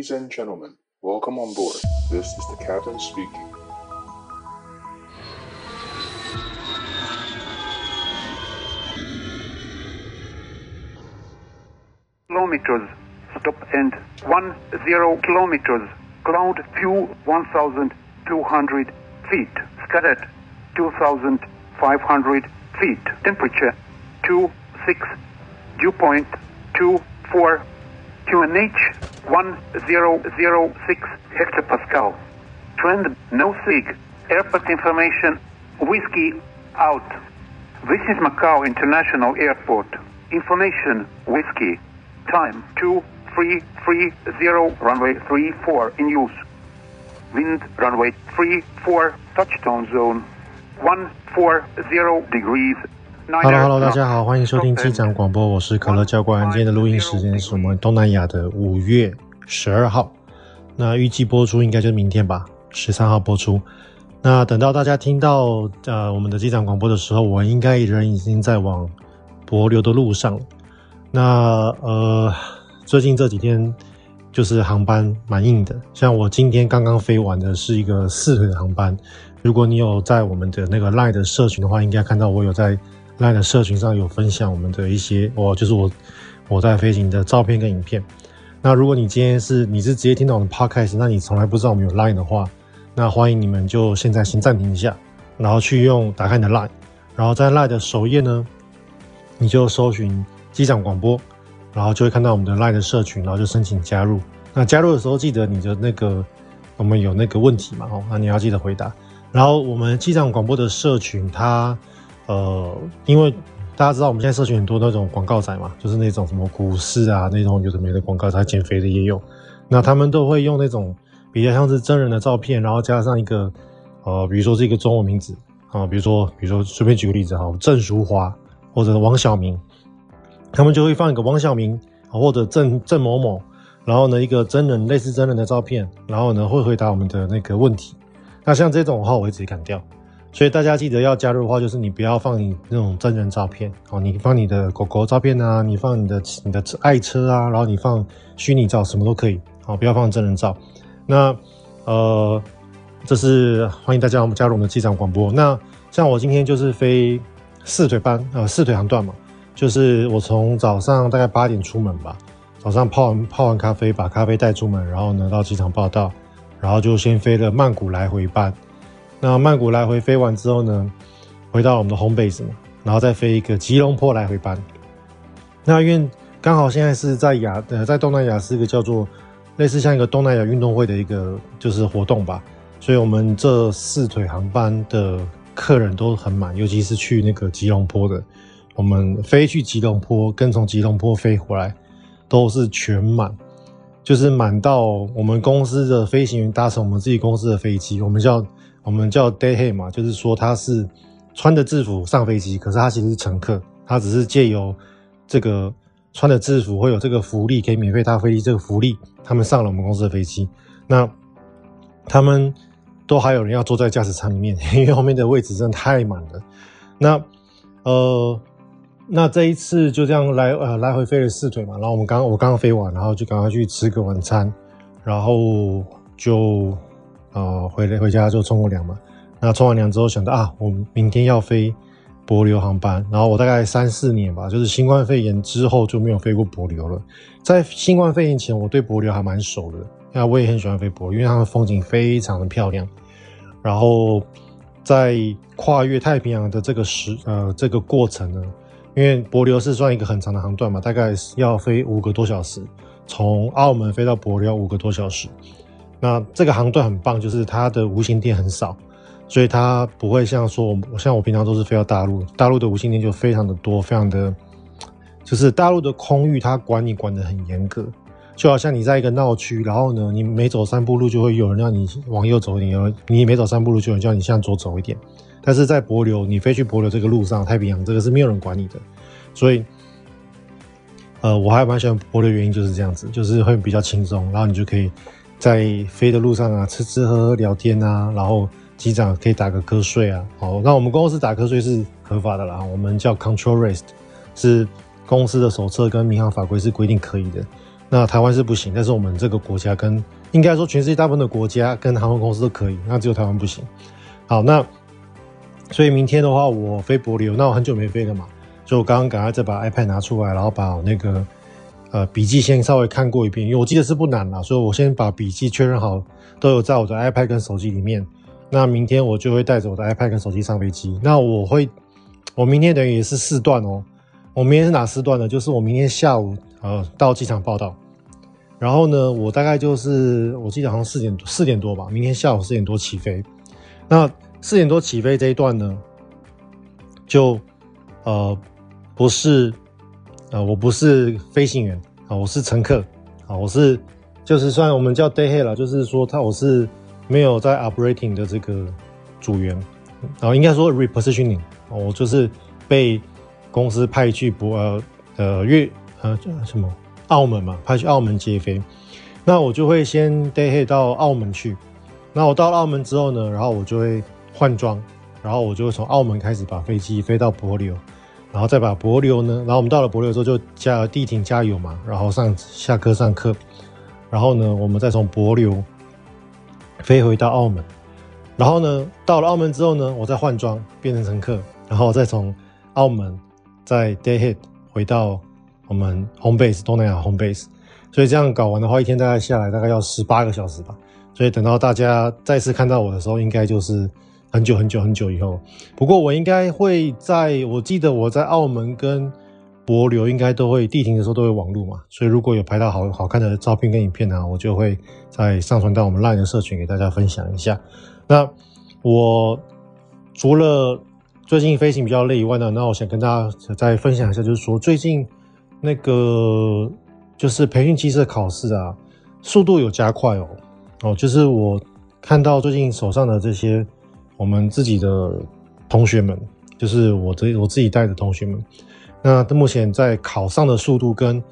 Ladies and gentlemen, welcome on board. This is the captain speaking. Kilometers. Stop and one zero kilometers. cloud view 1,200 feet. Scattered 2,500 feet. Temperature 2 6. Dew point 2 4. QNH 1006 hectopascal. Trend no sig. Airport information whiskey out. This is Macau International Airport. Information whiskey. Time 2330 runway 34 in use. Wind runway 34 touchdown zone 140 degrees. Hello Hello，大家好，欢迎收听机长广播，我是可乐教官。今天的录音时间是我们东南亚的五月十二号，那预计播出应该就是明天吧，十三号播出。那等到大家听到呃我们的机长广播的时候，我应该人已经在往博流的路上了。那呃最近这几天就是航班蛮硬的，像我今天刚刚飞完的是一个四腿的航班。如果你有在我们的那个 Line 的社群的话，应该看到我有在。Line 的社群上有分享我们的一些，我就是我我在飞行的照片跟影片。那如果你今天是你是直接听到我们 Podcast，那你从来不知道我们有 Line 的话，那欢迎你们就现在先暂停一下，然后去用打开你的 Line，然后在 Line 的首页呢，你就搜寻机长广播，然后就会看到我们的 Line 的社群，然后就申请加入。那加入的时候记得你的那个我们有那个问题嘛，哦，那你要记得回答。然后我们机长广播的社群它。呃，因为大家知道我们现在社群很多那种广告仔嘛，就是那种什么股市啊那种有的没的广告，他减肥的也有，那他们都会用那种比较像是真人的照片，然后加上一个呃，比如说是一个中文名字啊，比如说比如说随便举个例子哈，郑淑华或者王小明，他们就会放一个王小明或者郑郑某某，然后呢一个真人类似真人的照片，然后呢会回答我们的那个问题，那像这种的话我会直接砍掉。所以大家记得要加入的话，就是你不要放你那种真人照片哦，你放你的狗狗照片啊，你放你的你的爱车啊，然后你放虚拟照，什么都可以哦，不要放真人照。那呃，这是欢迎大家我们加入我们的机长广播。那像我今天就是飞四腿班呃四腿航段嘛，就是我从早上大概八点出门吧，早上泡完泡完咖啡，把咖啡带出门，然后呢到机场报到，然后就先飞了曼谷来回班。那曼谷来回飞完之后呢，回到我们的 home base 嘛，然后再飞一个吉隆坡来回班。那因为刚好现在是在亚呃在东南亚是一个叫做类似像一个东南亚运动会的一个就是活动吧，所以我们这四腿航班的客人都很满，尤其是去那个吉隆坡的，我们飞去吉隆坡跟从吉隆坡飞回来都是全满，就是满到我们公司的飞行员搭乘我们自己公司的飞机，我们叫。我们叫 day head 嘛，就是说他是穿着制服上飞机，可是他其实是乘客，他只是借由这个穿着制服会有这个福利，可以免费搭飞机这个福利，他们上了我们公司的飞机。那他们都还有人要坐在驾驶舱里面，因为后面的位置真的太满了。那呃，那这一次就这样来呃来回飞了四腿嘛，然后我们刚我刚飞完，然后就赶快去吃个晚餐，然后就。呃，回来回家就冲过凉嘛。那冲完凉之后想到啊，我明天要飞帛琉航班。然后我大概三四年吧，就是新冠肺炎之后就没有飞过帛琉了。在新冠肺炎前，我对帛琉还蛮熟的。那我也很喜欢飞帛琉，因为它的风景非常的漂亮。然后在跨越太平洋的这个时呃这个过程呢，因为帛琉是算一个很长的航段嘛，大概要飞五个多小时，从澳门飞到帛琉五个多小时。那这个航段很棒，就是它的无线电很少，所以它不会像说我，像我平常都是飞到大陆，大陆的无线电就非常的多，非常的，就是大陆的空域它管你管得很严格，就好像你在一个闹区，然后呢，你每走三步路就会有人让你往右走一点，你每走三步路就有人叫你向左走一点，但是在帛琉，你飞去帛琉这个路上，太平洋这个是没有人管你的，所以，呃，我还蛮喜欢帛琉的原因就是这样子，就是会比较轻松，然后你就可以。在飞的路上啊，吃吃喝喝聊天啊，然后机长可以打个瞌睡啊。好，那我们公司打瞌睡是合法的啦，我们叫 control rest，是公司的手册跟民航法规是规定可以的。那台湾是不行，但是我们这个国家跟应该说全世界大部分的国家跟航空公司都可以，那只有台湾不行。好，那所以明天的话，我飞帛琉，那我很久没飞了嘛，所以我刚刚赶快再把 iPad 拿出来，然后把那个呃笔记先稍微看过一遍，因为我记得是不难啦，所以我先把笔记确认好，都有在我的 iPad 跟手机里面。那明天我就会带着我的 iPad 跟手机上飞机。那我会，我明天等于也是四段哦。我明天是哪四段呢？就是我明天下午呃到机场报到。然后呢，我大概就是我记得好像四点四点多吧，明天下午四点多起飞。那四点多起飞这一段呢，就呃不是 呃我不是飞行员啊，我是乘客啊，我是就是算我们叫 day head 了，就是说他我是没有在 operating 的这个组员，然后应该说 repositioning，我就是被公司派去不呃呃越呃叫什么？澳门嘛，派去澳门接飞，那我就会先 day head 到澳门去。那我到了澳门之后呢，然后我就会换装，然后我就会从澳门开始把飞机飞到帛琉，然后再把帛琉呢，然后我们到了帛琉之后就加地停加油嘛，然后上下课上课，然后呢，我们再从帛琉飞回到澳门，然后呢，到了澳门之后呢，我再换装变成乘客，然后再从澳门再 day head 回到。我们 home base 东南亚 home base，所以这样搞完的话，一天大概下来大概要十八个小时吧。所以等到大家再次看到我的时候，应该就是很久很久很久以后。不过我应该会在，我记得我在澳门跟博流应该都会地停的时候都会网路嘛。所以如果有拍到好好看的照片跟影片呢，我就会再上传到我们 LINE 的社群给大家分享一下。那我除了最近飞行比较累以外呢，那我想跟大家再分享一下，就是说最近。那个就是培训机师的考试啊，速度有加快哦。哦，就是我看到最近手上的这些我们自己的同学们，就是我这我自己带的同学们，那目前在考上的速度跟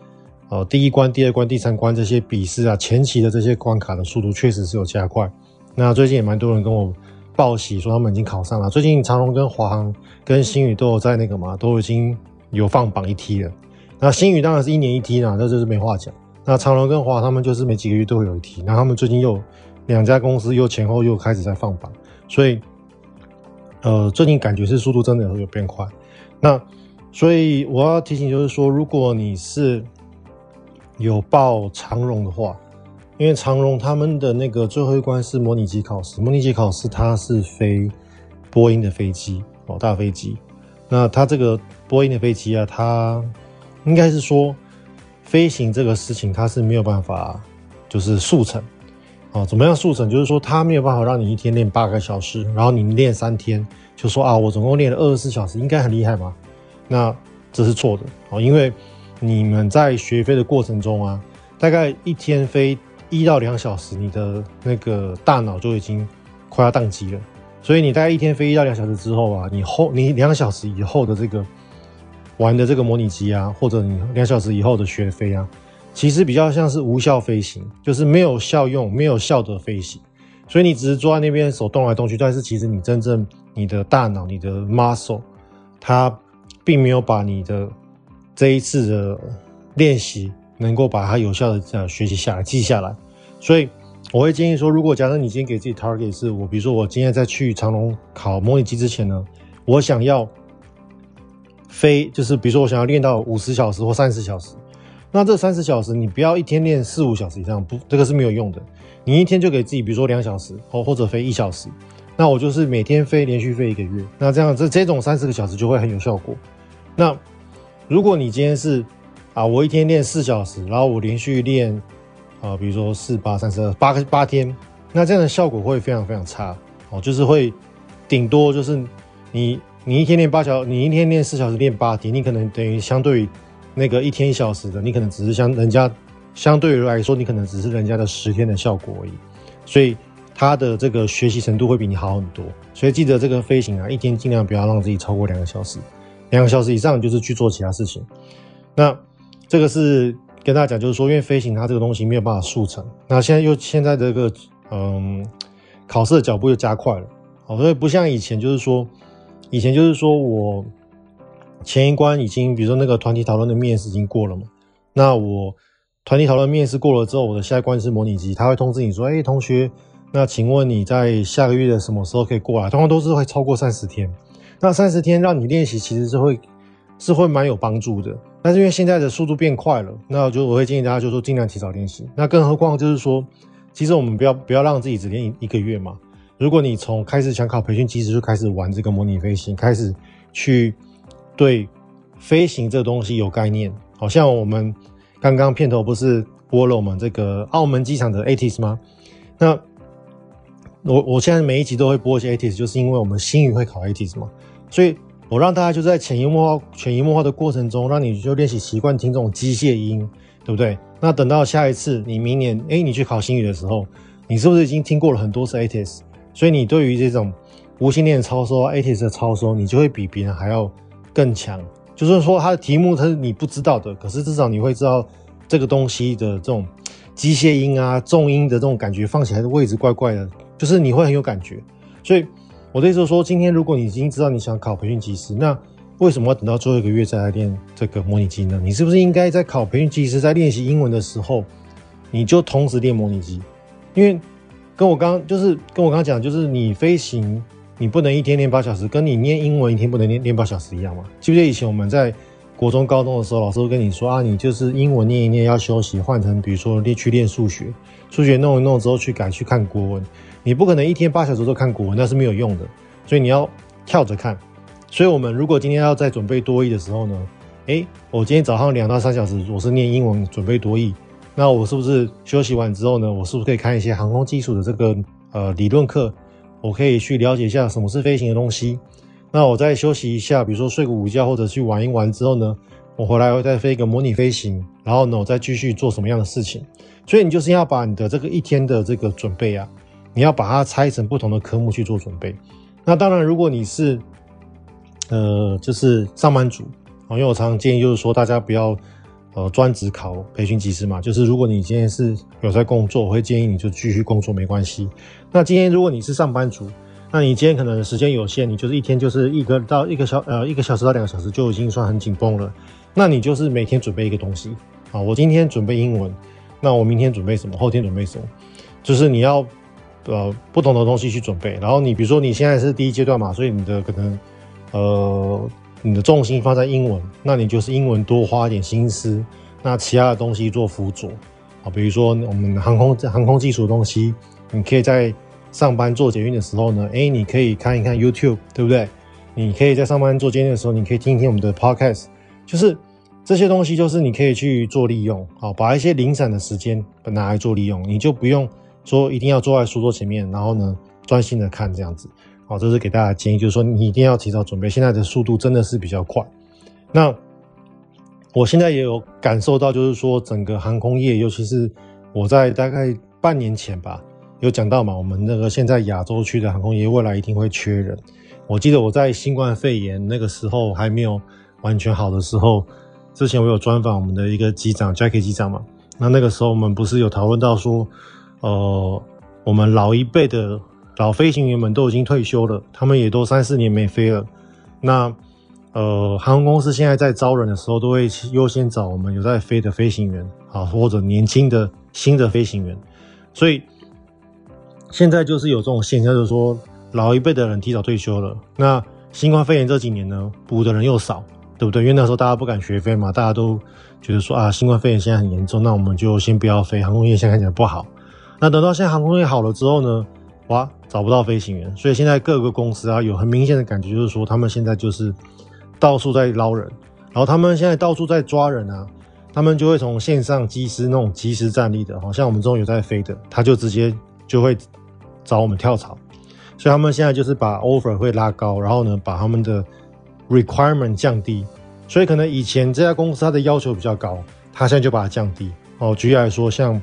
呃第一关、第二关、第三关这些笔试啊前期的这些关卡的速度确实是有加快。那最近也蛮多人跟我报喜说他们已经考上了。最近长荣跟华航跟星宇都有在那个嘛，都已经有放榜一梯了。那星宇当然是一年一梯啦，那就是没话讲。那长荣跟华他们就是每几个月都会有一梯。那他们最近又两家公司又前后又开始在放榜，所以呃，最近感觉是速度真的有变快。那所以我要提醒就是说，如果你是有报长荣的话，因为长荣他们的那个最后一关是模拟机考试，模拟机考试它是飞波音的飞机哦，大飞机。那它这个波音的飞机啊，它应该是说，飞行这个事情它是没有办法，就是速成，啊，怎么样速成？就是说它没有办法让你一天练八个小时，然后你练三天，就说啊，我总共练了二十四小时，应该很厉害嘛？那这是错的啊，因为你们在学飞的过程中啊，大概一天飞一到两小时，你的那个大脑就已经快要宕机了，所以你大概一天飞一到两小时之后啊，你后你两小时以后的这个。玩的这个模拟机啊，或者你两小时以后的学飞啊，其实比较像是无效飞行，就是没有效用、没有效的飞行。所以你只是坐在那边手动来动去，但是其实你真正你的大脑、你的 muscle，它并没有把你的这一次的练习能够把它有效的这样学习下来、记下来。所以我会建议说，如果假设你今天给自己 target 是我，比如说我今天在去长隆考模拟机之前呢，我想要。飞就是，比如说我想要练到五十小时或三十小时，那这三十小时你不要一天练四五小时以上，不，这个是没有用的。你一天就给自己，比如说两小时，或或者飞一小时，那我就是每天飞，连续飞一个月，那这样这这种三十个小时就会很有效果。那如果你今天是啊，我一天练四小时，然后我连续练啊，比如说四八三十二八个八天，那这样的效果会非常非常差哦，就是会顶多就是你。你一天练八小，你一天练四小时练八天，你可能等于相对于那个一天一小时的，你可能只是相人家相对于来说，你可能只是人家的十天的效果而已。所以他的这个学习程度会比你好很多。所以记得这个飞行啊，一天尽量不要让自己超过两个小时，两个小时以上就是去做其他事情。那这个是跟大家讲，就是说，因为飞行它这个东西没有办法速成。那现在又现在这个嗯考试的脚步又加快了，好，所以不像以前就是说。以前就是说我前一关已经，比如说那个团体讨论的面试已经过了嘛，那我团体讨论面试过了之后，我的下一关是模拟机，他会通知你说，哎，同学，那请问你在下个月的什么时候可以过来？通常都是会超过三十天，那三十天让你练习，其实是会是会蛮有帮助的。但是因为现在的速度变快了，那我就我会建议大家就说尽量提早练习。那更何况就是说，其实我们不要不要让自己只练一个月嘛。如果你从开始想考培训机制就开始玩这个模拟飞行，开始去对飞行这东西有概念，好像我们刚刚片头不是播了我们这个澳门机场的 ATIS 吗？那我我现在每一集都会播一些 ATIS，就是因为我们新宇会考 ATIS 嘛，所以。我让大家就在潜移默化、潜移默化的过程中，让你就练习习惯听这种机械音，对不对？那等到下一次你明年，哎，你去考新语的时候，你是不是已经听过了很多次 ATIS？所以你对于这种无线电的超收、ATIS 的超收，你就会比别人还要更强。就是说，它的题目它是你不知道的，可是至少你会知道这个东西的这种机械音啊、重音的这种感觉放起来的位置怪怪的，就是你会很有感觉。所以。我的意思说，今天如果你已经知道你想考培训机师，那为什么要等到最后一个月再来练这个模拟机呢？你是不是应该在考培训机师，在练习英文的时候，你就同时练模拟机？因为跟我刚就是跟我刚刚讲，就是你飞行你不能一天练八小时，跟你念英文一天不能练练八小时一样嘛？记不记得以前我们在国中高中的时候，老师会跟你说啊，你就是英文念一念要休息，换成比如说练去练数学，数学弄一弄之后去改去看国文。你不可能一天八小时都看国文，那是没有用的。所以你要跳着看。所以我们如果今天要在准备多益的时候呢，诶，我今天早上两到三小时我是念英文准备多益，那我是不是休息完之后呢，我是不是可以看一些航空基础的这个呃理论课？我可以去了解一下什么是飞行的东西。那我再休息一下，比如说睡个午觉或者去玩一玩之后呢，我回来会再飞一个模拟飞行，然后呢，我再继续做什么样的事情？所以你就是要把你的这个一天的这个准备啊。你要把它拆成不同的科目去做准备。那当然，如果你是呃，就是上班族啊，因为我常常建议就是说，大家不要呃专职考培训机师嘛。就是如果你今天是有在工作，我会建议你就继续工作没关系。那今天如果你是上班族，那你今天可能时间有限，你就是一天就是一个到一个小呃一个小时到两个小时就已经算很紧绷了。那你就是每天准备一个东西啊，我今天准备英文，那我明天准备什么？后天准备什么？就是你要。呃，不同的东西去准备，然后你比如说你现在是第一阶段嘛，所以你的可能，呃，你的重心放在英文，那你就是英文多花一点心思，那其他的东西做辅佐啊，比如说我们航空航空技术的东西，你可以在上班做捷运的时候呢，哎，你可以看一看 YouTube，对不对？你可以在上班做捷运的时候，你可以听一听我们的 Podcast，就是这些东西就是你可以去做利用，好，把一些零散的时间拿来做利用，你就不用。说一定要坐在书桌前面，然后呢，专心的看这样子，好，这是给大家建议，就是说你一定要提早准备。现在的速度真的是比较快。那我现在也有感受到，就是说整个航空业，尤其是我在大概半年前吧，有讲到嘛，我们那个现在亚洲区的航空业未来一定会缺人。我记得我在新冠肺炎那个时候还没有完全好的时候，之前我有专访我们的一个机长 Jackie 机长嘛，那那个时候我们不是有讨论到说。呃，我们老一辈的老飞行员们都已经退休了，他们也都三四年没飞了。那呃，航空公司现在在招人的时候，都会优先找我们有在飞的飞行员啊，或者年轻的新的飞行员。所以现在就是有这种现象，就是说老一辈的人提早退休了。那新冠肺炎这几年呢，补的人又少，对不对？因为那时候大家不敢学飞嘛，大家都觉得说啊，新冠肺炎现在很严重，那我们就先不要飞，航空业现在看起来不好。那等到现在航空业好了之后呢，哇，找不到飞行员，所以现在各个公司啊有很明显的感觉，就是说他们现在就是到处在捞人，然后他们现在到处在抓人啊，他们就会从线上机师那种即时战力的，好像我们这种有在飞的，他就直接就会找我们跳槽，所以他们现在就是把 offer 会拉高，然后呢把他们的 requirement 降低，所以可能以前这家公司它的要求比较高，他现在就把它降低。哦，举例来说，像。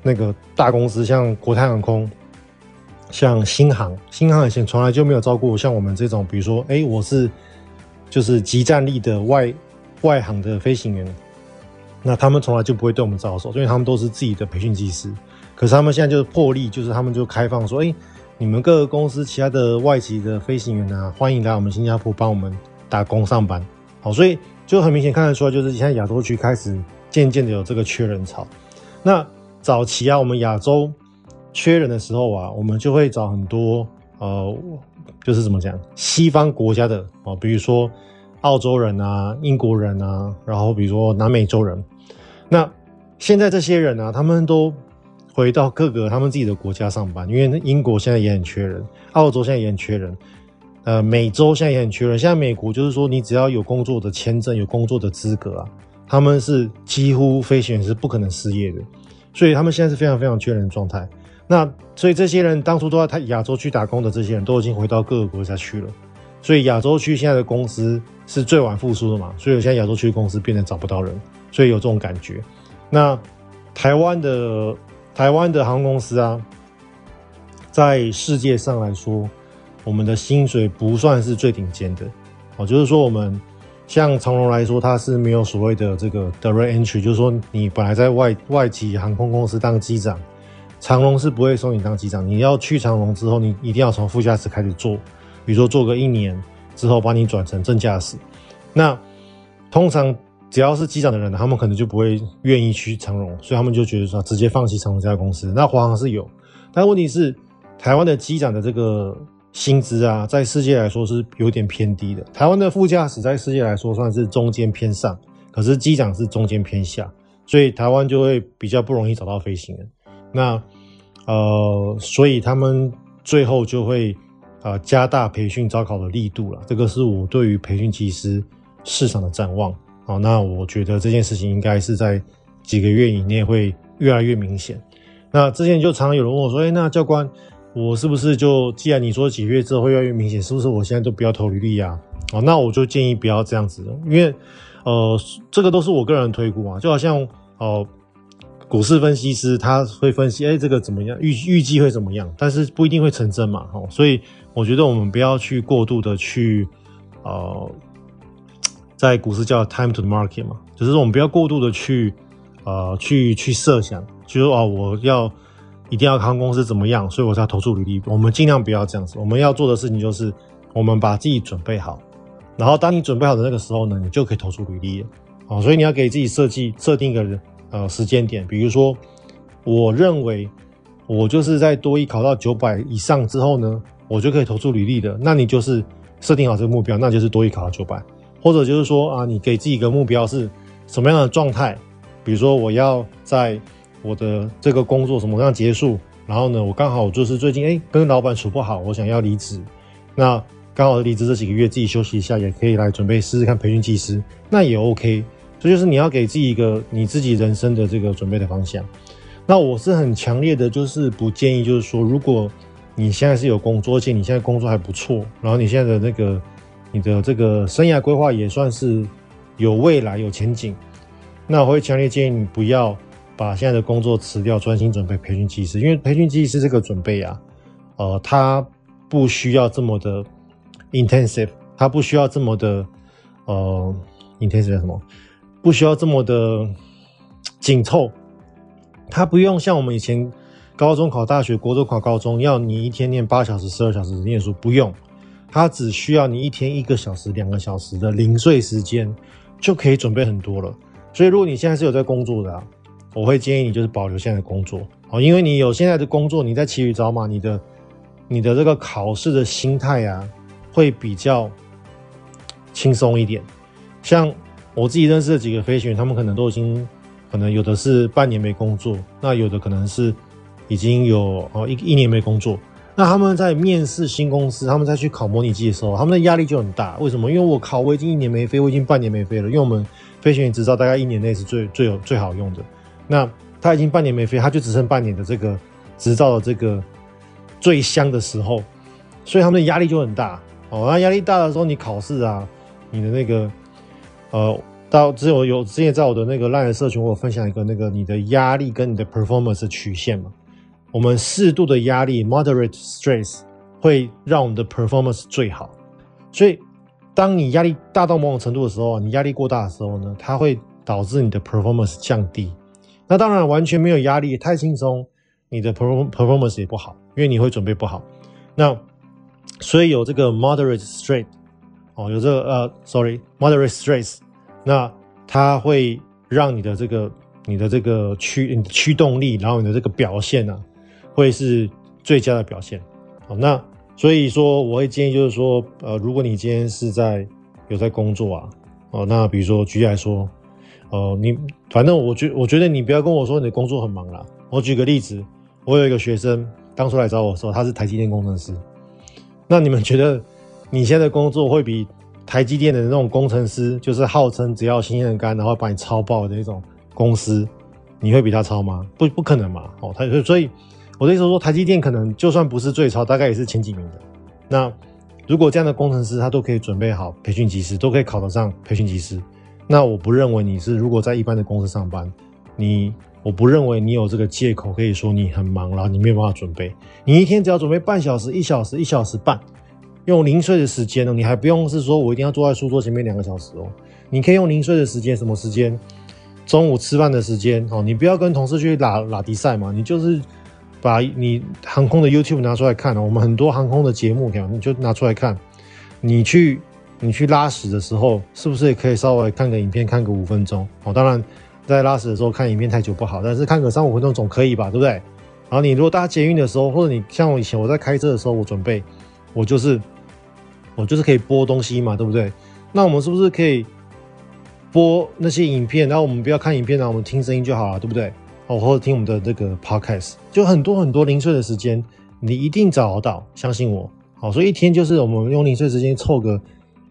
那个大公司像国泰航空，像新航，新航以前从来就没有招过像我们这种，比如说，哎，我是就是极战力的外外航的飞行员，那他们从来就不会对我们招手，因为他们都是自己的培训技师。可是他们现在就是破例，就是他们就开放说，哎，你们各个公司其他的外籍的飞行员啊，欢迎来我们新加坡帮我们打工上班。好，所以就很明显看得出来，就是现在亚洲区开始渐渐的有这个缺人潮。那早期啊，我们亚洲缺人的时候啊，我们就会找很多呃，就是怎么讲，西方国家的哦，比如说澳洲人啊、英国人啊，然后比如说南美洲人。那现在这些人啊，他们都回到各个他们自己的国家上班，因为英国现在也很缺人，澳洲现在也很缺人。呃，美洲现在也很缺人。现在美国就是说，你只要有工作的签证、有工作的资格啊，他们是几乎飞行员是不可能失业的。所以他们现在是非常非常缺人的状态。那所以这些人当初都在他亚洲区打工的这些人都已经回到各个国家去了。所以亚洲区现在的公司是最晚复苏的嘛？所以现在亚洲区的公司变得找不到人，所以有这种感觉。那台湾的台湾的航空公司啊，在世界上来说。我们的薪水不算是最顶尖的，哦，就是说我们像长荣来说，它是没有所谓的这个 direct entry，就是说你本来在外外籍航空公司当机长，长荣是不会收你当机长，你要去长荣之后，你一定要从副驾驶开始做，比如说做个一年之后，把你转成正驾驶。那通常只要是机长的人，他们可能就不会愿意去长荣，所以他们就觉得说直接放弃长荣这家公司。那华航是有，但问题是台湾的机长的这个。薪资啊，在世界来说是有点偏低的。台湾的副驾驶在世界来说算是中间偏上，可是机长是中间偏下，所以台湾就会比较不容易找到飞行员。那呃，所以他们最后就会呃加大培训招考的力度了。这个是我对于培训机师市场的展望。好，那我觉得这件事情应该是在几个月以内会越来越明显。那之前就常常有人问我说：“哎，那教官？”我是不是就既然你说几个月之后会越来越明显，是不是我现在都不要投履历呀？哦，那我就建议不要这样子，因为呃，这个都是我个人推估啊，就好像哦、股市分析师他会分析，哎，这个怎么样，预预计会怎么样，但是不一定会成真嘛，哦，所以我觉得我们不要去过度的去呃，在股市叫 time to the market 嘛，就是说我们不要过度的去呃去去设想，就是说啊，我要。一定要航空公司怎么样，所以我才要投出履历。我们尽量不要这样子。我们要做的事情就是，我们把自己准备好，然后当你准备好的那个时候呢，你就可以投出履历了。啊，所以你要给自己设计设定一个呃时间点，比如说，我认为我就是在多一考到九百以上之后呢，我就可以投出履历的。那你就是设定好这个目标，那就是多一考到九百，或者就是说啊，你给自己一个目标是什么样的状态？比如说我要在。我的这个工作什么样结束？然后呢，我刚好就是最近哎跟老板处不好，我想要离职。那刚好离职这几个月自己休息一下，也可以来准备试试看培训技师，那也 OK。这就是你要给自己一个你自己人生的这个准备的方向。那我是很强烈的，就是不建议，就是说如果你现在是有工作，而且你现在工作还不错，然后你现在的那个你的这个生涯规划也算是有未来有前景，那我会强烈建议你不要。把现在的工作辞掉，专心准备培训技师。因为培训技师这个准备啊，呃，它不需要这么的 intensive，它不需要这么的呃 intensive 什么，不需要这么的紧凑。它不用像我们以前高中考大学、国中考高中，要你一天念八小时、十二小时念书，不用。它只需要你一天一个小时、两个小时的零碎时间，就可以准备很多了。所以，如果你现在是有在工作的啊。我会建议你就是保留现在的工作，哦，因为你有现在的工作，你在骑驴找马，你的你的这个考试的心态啊，会比较轻松一点。像我自己认识的几个飞行员，他们可能都已经，可能有的是半年没工作，那有的可能是已经有哦一一年没工作。那他们在面试新公司，他们在去考模拟机的时候，他们的压力就很大。为什么？因为我考我已经一年没飞，我已经半年没飞了。因为我们飞行员执照大概一年内是最最有最好用的。那他已经半年没飞，他就只剩半年的这个执照的这个最香的时候，所以他们的压力就很大哦。那压力大的时候，你考试啊，你的那个呃，到只有有之前在我的那个 LINE 社群，我有分享一个那个你的压力跟你的 performance 曲线嘛。我们适度的压力 moderate stress 会让我们的 performance 最好。所以当你压力大到某种程度的时候，你压力过大的时候呢，它会导致你的 performance 降低。那当然完全没有压力，太轻松，你的 performance 也不好，因为你会准备不好。那所以有这个 moderate stress 哦，有这个呃，sorry，moderate stress，那它会让你的这个你的这个驱驱动力，然后你的这个表现呢、会是最佳的表现。好，那所以说我会建议就是说，呃，如果你今天是在有在工作啊，哦，那比如说举例来说，呃，你反正我觉我觉得你不要跟我说你的工作很忙啦。我举个例子，我有一个学生当初来找我的时候，他是台积电工程师。那你们觉得你现在的工作会比台积电的那种工程师，就是号称只要新鲜干，然后把你超爆的那种公司，你会比他超吗？不，不可能嘛！哦，他所以我的意思说，台积电可能就算不是最超，大概也是前几名的。那如果这样的工程师他都可以准备好培训技师，都可以考得上培训技师，那我不认为你是如果在一般的公司上班，你。我不认为你有这个借口可以说你很忙，然后你没有办法准备。你一天只要准备半小时、一小时、一小时半，用零碎的时间呢，你还不用是说我一定要坐在书桌前面两个小时哦。你可以用零碎的时间，什么时间？中午吃饭的时间哦。你不要跟同事去拉拉迪赛嘛，你就是把你航空的 YouTube 拿出来看哦。我们很多航空的节目，你就拿出来看。你去你去拉屎的时候，是不是也可以稍微看个影片，看个五分钟哦？当然。在拉屎的时候看影片太久不好，但是看个三五分钟总可以吧，对不对？然后你如果搭捷运的时候，或者你像我以前我在开车的时候，我准备，我就是我就是可以播东西嘛，对不对？那我们是不是可以播那些影片？然后我们不要看影片，然后我们听声音就好了，对不对？哦，或者听我们的这个 podcast，就很多很多零碎的时间，你一定找得到，相信我。好，所以一天就是我们用零碎时间凑个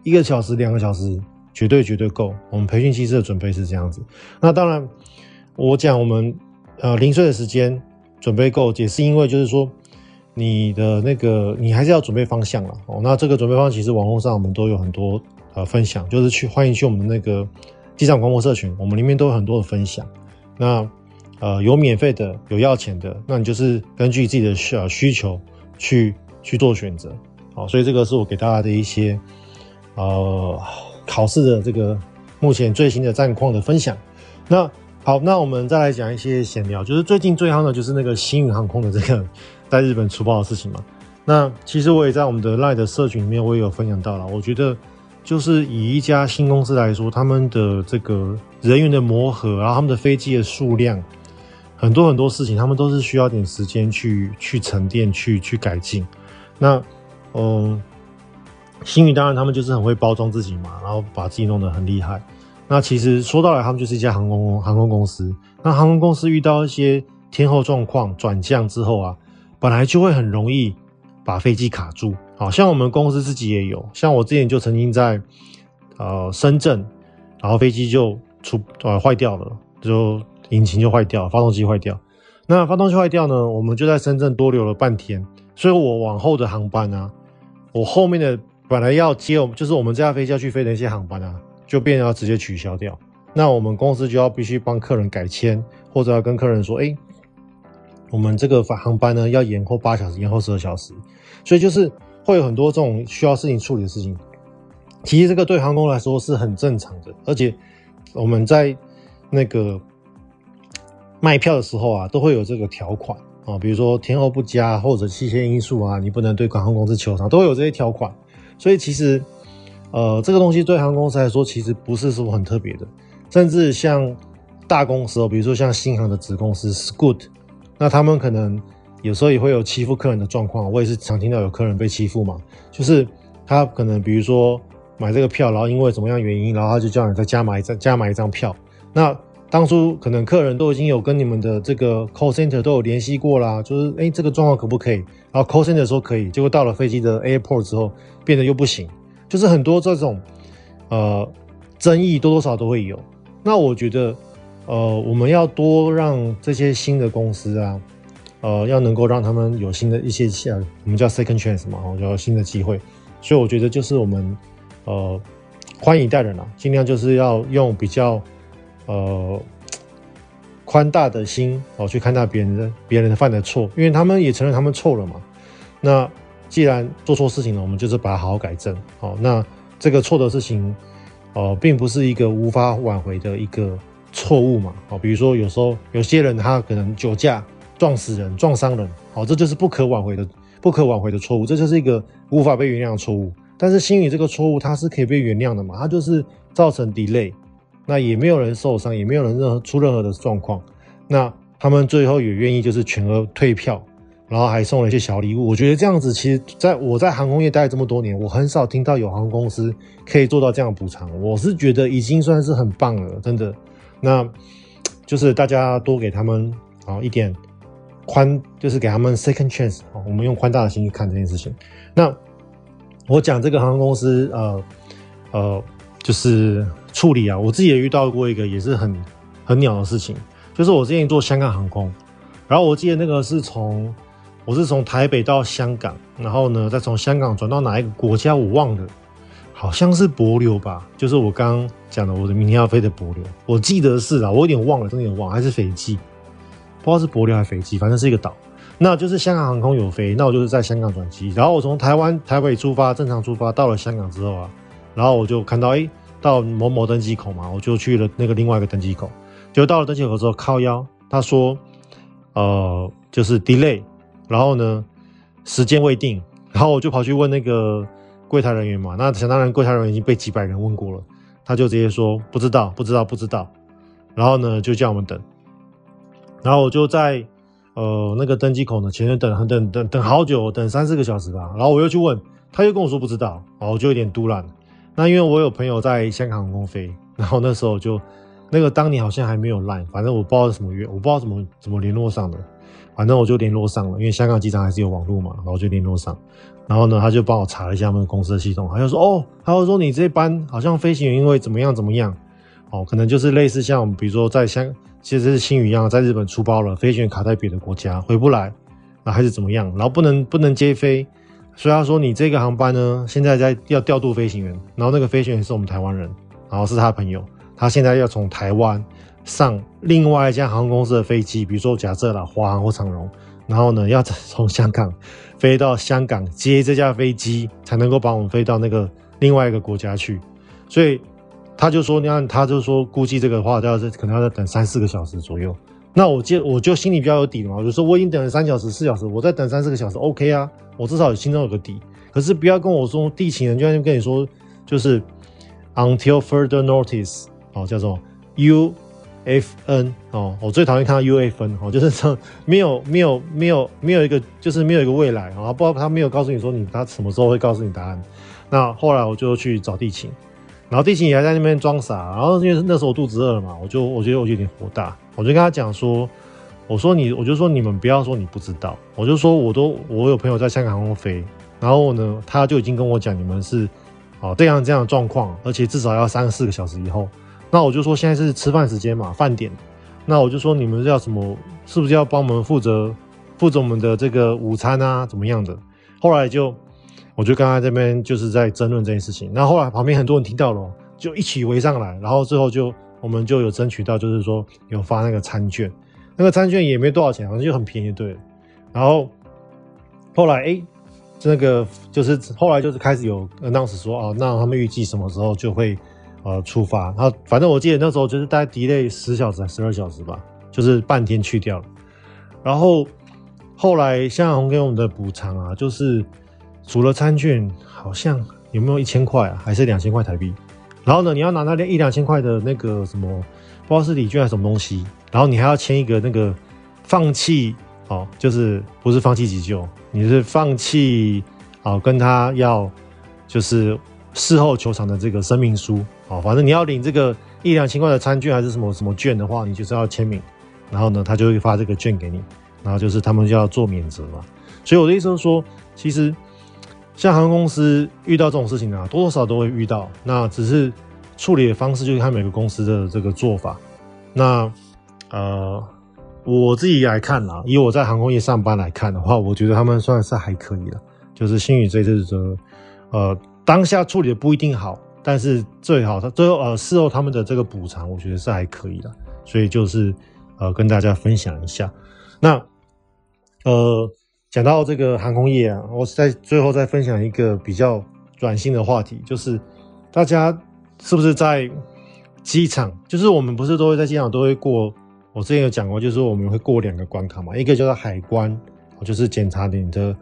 一个小时、两个小时。绝对绝对够，我们培训机师的准备是这样子。那当然，我讲我们呃零碎的时间准备够，也是因为就是说你的那个你还是要准备方向了哦。那这个准备方向其实网络上我们都有很多呃分享，就是去欢迎去我们那个机长广播社群，我们里面都有很多的分享。那呃有免费的，有要钱的，那你就是根据自己的需呃需求去去做选择。好，所以这个是我给大家的一些呃。考试的这个目前最新的战况的分享。那好，那我们再来讲一些闲聊，就是最近最夯的就是那个星宇航空的这个在日本出包的事情嘛。那其实我也在我们的 LINE 的社群里面，我也有分享到了。我觉得就是以一家新公司来说，他们的这个人员的磨合，然后他们的飞机的数量，很多很多事情，他们都是需要点时间去去沉淀、去去改进。那嗯。星宇当然，他们就是很会包装自己嘛，然后把自己弄得很厉害。那其实说到来，他们就是一家航空航空公司。那航空公司遇到一些天候状况转降之后啊，本来就会很容易把飞机卡住。好像我们公司自己也有，像我之前就曾经在呃深圳，然后飞机就出呃坏掉了，就引擎就坏掉，发动机坏掉。那发动机坏掉呢，我们就在深圳多留了半天，所以我往后的航班啊，我后面的。本来要接我们，就是我们这架飞机要去飞的一些航班啊，就变要直接取消掉。那我们公司就要必须帮客人改签，或者要跟客人说，哎、我们这个航班呢要延后八小时，延后十二小时。所以就是会有很多这种需要事情处理的事情。其实这个对航空来说是很正常的，而且我们在那个卖票的时候啊，都会有这个条款啊，比如说天候不佳或者期限因素啊，你不能对航空公司求偿，都会有这些条款。所以其实，呃，这个东西对航空公司来说，其实不是说很特别的。甚至像大公司哦，比如说像新航的子公司 Scoot，那他们可能有时候也会有欺负客人的状况。我也是常听到有客人被欺负嘛，就是他可能比如说买这个票，然后因为怎么样原因，然后他就叫你再加买一张加买一张票。那当初可能客人都已经有跟你们的这个 call center 都有联系过啦，就是哎，这个状况可不可以？然后 call center 说可以，结果到了飞机的 airport 之后。变得又不行，就是很多这种呃争议多多少少都会有。那我觉得呃我们要多让这些新的公司啊，呃要能够让他们有新的一些像我们叫 second chance 嘛，哦，有新的机会。所以我觉得就是我们呃宽以待人啊，尽量就是要用比较呃宽大的心哦去看待别人的别人的犯的错，因为他们也承认他们错了嘛。那既然做错事情了，我们就是把它好好改正。好，那这个错的事情，呃，并不是一个无法挽回的一个错误嘛。好，比如说有时候有些人他可能酒驾撞死人、撞伤人，好，这就是不可挽回的、不可挽回的错误，这就是一个无法被原谅的错误。但是心理这个错误它是可以被原谅的嘛？它就是造成 delay，那也没有人受伤，也没有人任何出任何的状况。那他们最后也愿意就是全额退票，然后还送了一些小礼物。我觉得这样子，其实在我在航空业待了这么多年，我很少听到有航空公司可以做到这样补偿。我是觉得已经算是很棒了，真的。那就是大家多给他们啊一点宽，就是给他们 second chance 啊。我们用宽大的心去看这件事情。那我讲这个航空公司，呃呃，就是。处理啊，我自己也遇到过一个也是很很鸟的事情，就是我之前做香港航空，然后我记得那个是从我是从台北到香港，然后呢再从香港转到哪一个国家我忘了，好像是帛琉吧，就是我刚讲的我的明天要飞的帛琉，我记得是啊，我有点忘了，真的有点忘，还是斐济，不知道是帛琉还是斐济，反正是一个岛，那就是香港航空有飞，那我就是在香港转机，然后我从台湾台北出发，正常出发到了香港之后啊，然后我就看到哎。到某某登机口嘛，我就去了那个另外一个登机口，就到了登机口之后靠腰，他说，呃，就是 delay，然后呢，时间未定，然后我就跑去问那个柜台人员嘛，那想当然柜台人员已经被几百人问过了，他就直接说不知道，不知道，不知道，然后呢就叫我们等，然后我就在呃那个登机口呢前面等，等，等，等，等好久，等三四个小时吧，然后我又去问，他又跟我说不知道，然后我就有点嘟烂。那因为我有朋友在香港航空飞，然后那时候就那个当年好像还没有 Line，反正我不知道是什么约，我不知道怎么怎么联络上的，反正我就联络上了，因为香港机场还是有网络嘛，然后就联络上，然后呢他就帮我查了一下他们公司的系统，他就说哦，他就说你这班好像飞行员因为怎么样怎么样，哦，可能就是类似像比如说在香，其实是星宇一样，在日本出包了，飞行员卡在别的国家回不来，那还是怎么样，然后不能不能接飞。所以他说：“你这个航班呢，现在在要调度飞行员，然后那个飞行员是我们台湾人，然后是他朋友，他现在要从台湾上另外一家航空公司的飞机，比如说假设啦，华航或长荣，然后呢要 从香港飞到香港接这架飞机，才能够把我们飞到那个另外一个国家去。所以他就说，你看，他就说估计这个的话，要是可能要再等三四个小时左右。”那我就我就心里比较有底嘛，我就说我已经等了三小时、四小时，我再等三四个小时，OK 啊，我至少心中有个底。可是不要跟我说地勤人，就跟你说就是 until further notice 哦，叫做 UFN 哦，我最讨厌看到 UFN 哦，就是这没有没有没有没有一个就是没有一个未来啊，不知道他没有告诉你说你他什么时候会告诉你答案。那后来我就去找地勤。然后地勤也还在那边装傻，然后因为那时候我肚子饿了嘛，我就我觉得我有点火大，我就跟他讲说，我说你，我就说你们不要说你不知道，我就说我都我有朋友在香港航空飞，然后呢他就已经跟我讲你们是啊这样这样的状况，而且至少要三四个小时以后，那我就说现在是吃饭时间嘛，饭点，那我就说你们要什么，是不是要帮我们负责负责我们的这个午餐啊，怎么样的？后来就。我就跟他这边就是在争论这件事情，然后后来旁边很多人听到了，就一起围上来，然后最后就我们就有争取到，就是说有发那个餐券，那个餐券也没多少钱，好像就很便宜，对。然后后来哎，这个就是后来就是开始有 announce 说啊，那他们预计什么时候就会呃出发，然后反正我记得那时候就是大概 delay 十小时还是十二小时吧，就是半天去掉了。然后后来香港给我们的补偿啊，就是。除了餐券，好像有没有一千块啊？还是两千块台币？然后呢，你要拿那一两千块的那个什么，不知道是礼券还是什么东西。然后你还要签一个那个放弃哦，就是不是放弃急救，你是放弃哦，跟他要就是事后球场的这个声明书哦。反正你要领这个一两千块的餐券还是什么什么券的话，你就是要签名。然后呢，他就会发这个券给你。然后就是他们就要做免责嘛。所以我的意思是说，其实。像航空公司遇到这种事情啊，多多少少都会遇到。那只是处理的方式，就是看每个公司的这个做法。那呃，我自己来看啦，以我在航空业上班来看的话，我觉得他们算是还可以了。就是星宇这次的呃当下处理的不一定好，但是最好他最后呃事后他们的这个补偿，我觉得是还可以的。所以就是呃跟大家分享一下。那呃。讲到这个航空业啊，我在最后再分享一个比较软性的话题，就是大家是不是在机场？就是我们不是都会在机场都会过？我之前有讲过，就是我们会过两个关卡嘛，一个叫做海关，就是检查你的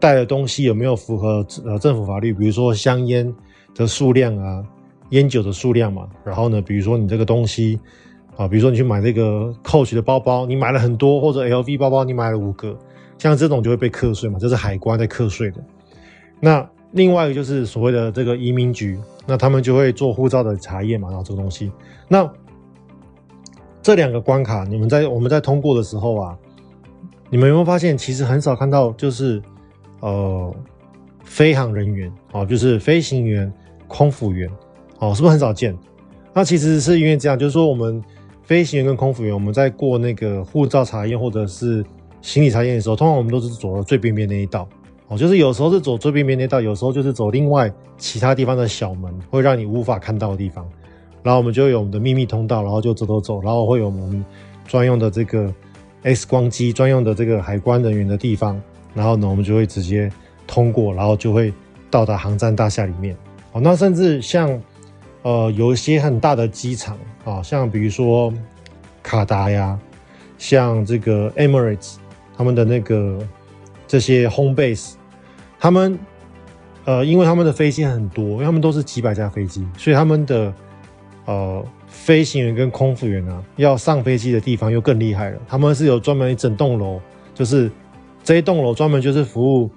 带的东西有没有符合呃政府法律，比如说香烟的数量啊，烟酒的数量嘛。然后呢，比如说你这个东西啊，比如说你去买这个 Coach 的包包，你买了很多，或者 LV 包包你买了五个，像这种就会被课税嘛，这是海关在课税的。那另外一个就是所谓的这个移民局，那他们就会做护照的查验嘛，然后这个东西，那这两个关卡，你们在我们在通过的时候啊，你们有没有发现，其实很少看到就是呃。飞行人员哦，就是飞行员、空服员哦，是不是很少见？那其实是因为这样，就是说我们飞行员跟空服员，我们在过那个护照查验或者是行李查验的时候，通常我们都是走到最边边那一道哦，就是有时候是走最边边那道，有时候就是走另外其他地方的小门，会让你无法看到的地方。然后我们就有我们的秘密通道，然后就走走走，然后会有我们专用的这个 X 光机、专用的这个海关人员的地方，然后呢，我们就会直接。通过，然后就会到达航站大厦里面。哦，那甚至像，呃，有一些很大的机场啊，像比如说卡达呀，像这个 Emirates，他们的那个这些 home base，他们呃，因为他们的飞机很多，因为他们都是几百架飞机，所以他们的呃飞行员跟空服员啊，要上飞机的地方又更厉害了。他们是有专门一整栋楼，就是这一栋楼专门就是服务。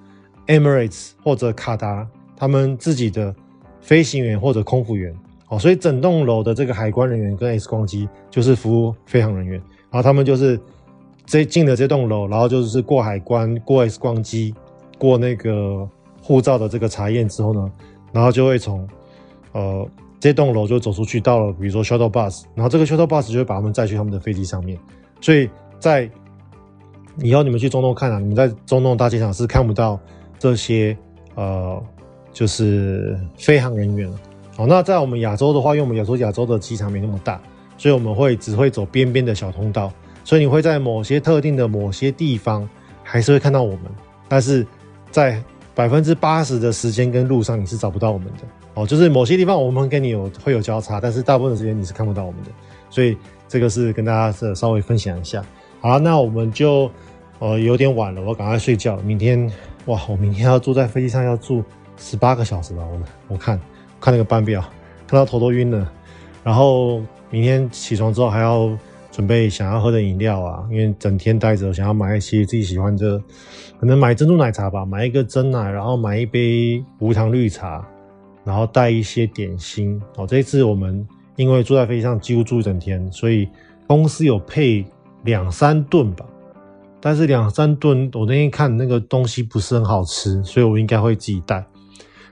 Emirates 或者卡达，他们自己的飞行员或者空服员，哦，所以整栋楼的这个海关人员跟 X 光机就是服务飞行人员，然后他们就是这进了这栋楼，然后就是过海关、过 X 光机、过那个护照的这个查验之后呢，然后就会从呃这栋楼就走出去，到了比如说 shuttle bus，然后这个 shuttle bus 就会把他们载去他们的飞机上面，所以在以后你们去中东看啊，你们在中东大机场是看不到。这些呃，就是飞航人员。好，那在我们亚洲的话，因为我们亚洲亚洲的机场没那么大，所以我们会只会走边边的小通道，所以你会在某些特定的某些地方还是会看到我们，但是在百分之八十的时间跟路上你是找不到我们的。哦，就是某些地方我们跟你有会有交叉，但是大部分时间你是看不到我们的。所以这个是跟大家是稍微分享一下。好了，那我们就呃有点晚了，我赶快睡觉，明天。哇，我明天要坐在飞机上，要住十八个小时吧？我我看看那个班表，看到头都晕了。然后明天起床之后还要准备想要喝的饮料啊，因为整天待着，想要买一些自己喜欢的，可能买珍珠奶茶吧，买一个珍奶，然后买一杯无糖绿茶，然后带一些点心。哦，这一次我们因为坐在飞机上几乎住一整天，所以公司有配两三顿吧。但是两三顿，我那天看那个东西不是很好吃，所以我应该会自己带，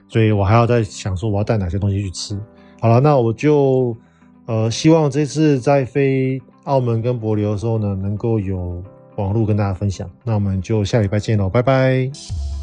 所以我还要再想说我要带哪些东西去吃。好了，那我就呃希望这次在飞澳门跟帛琉的时候呢，能够有网络跟大家分享。那我们就下礼拜见喽，拜拜。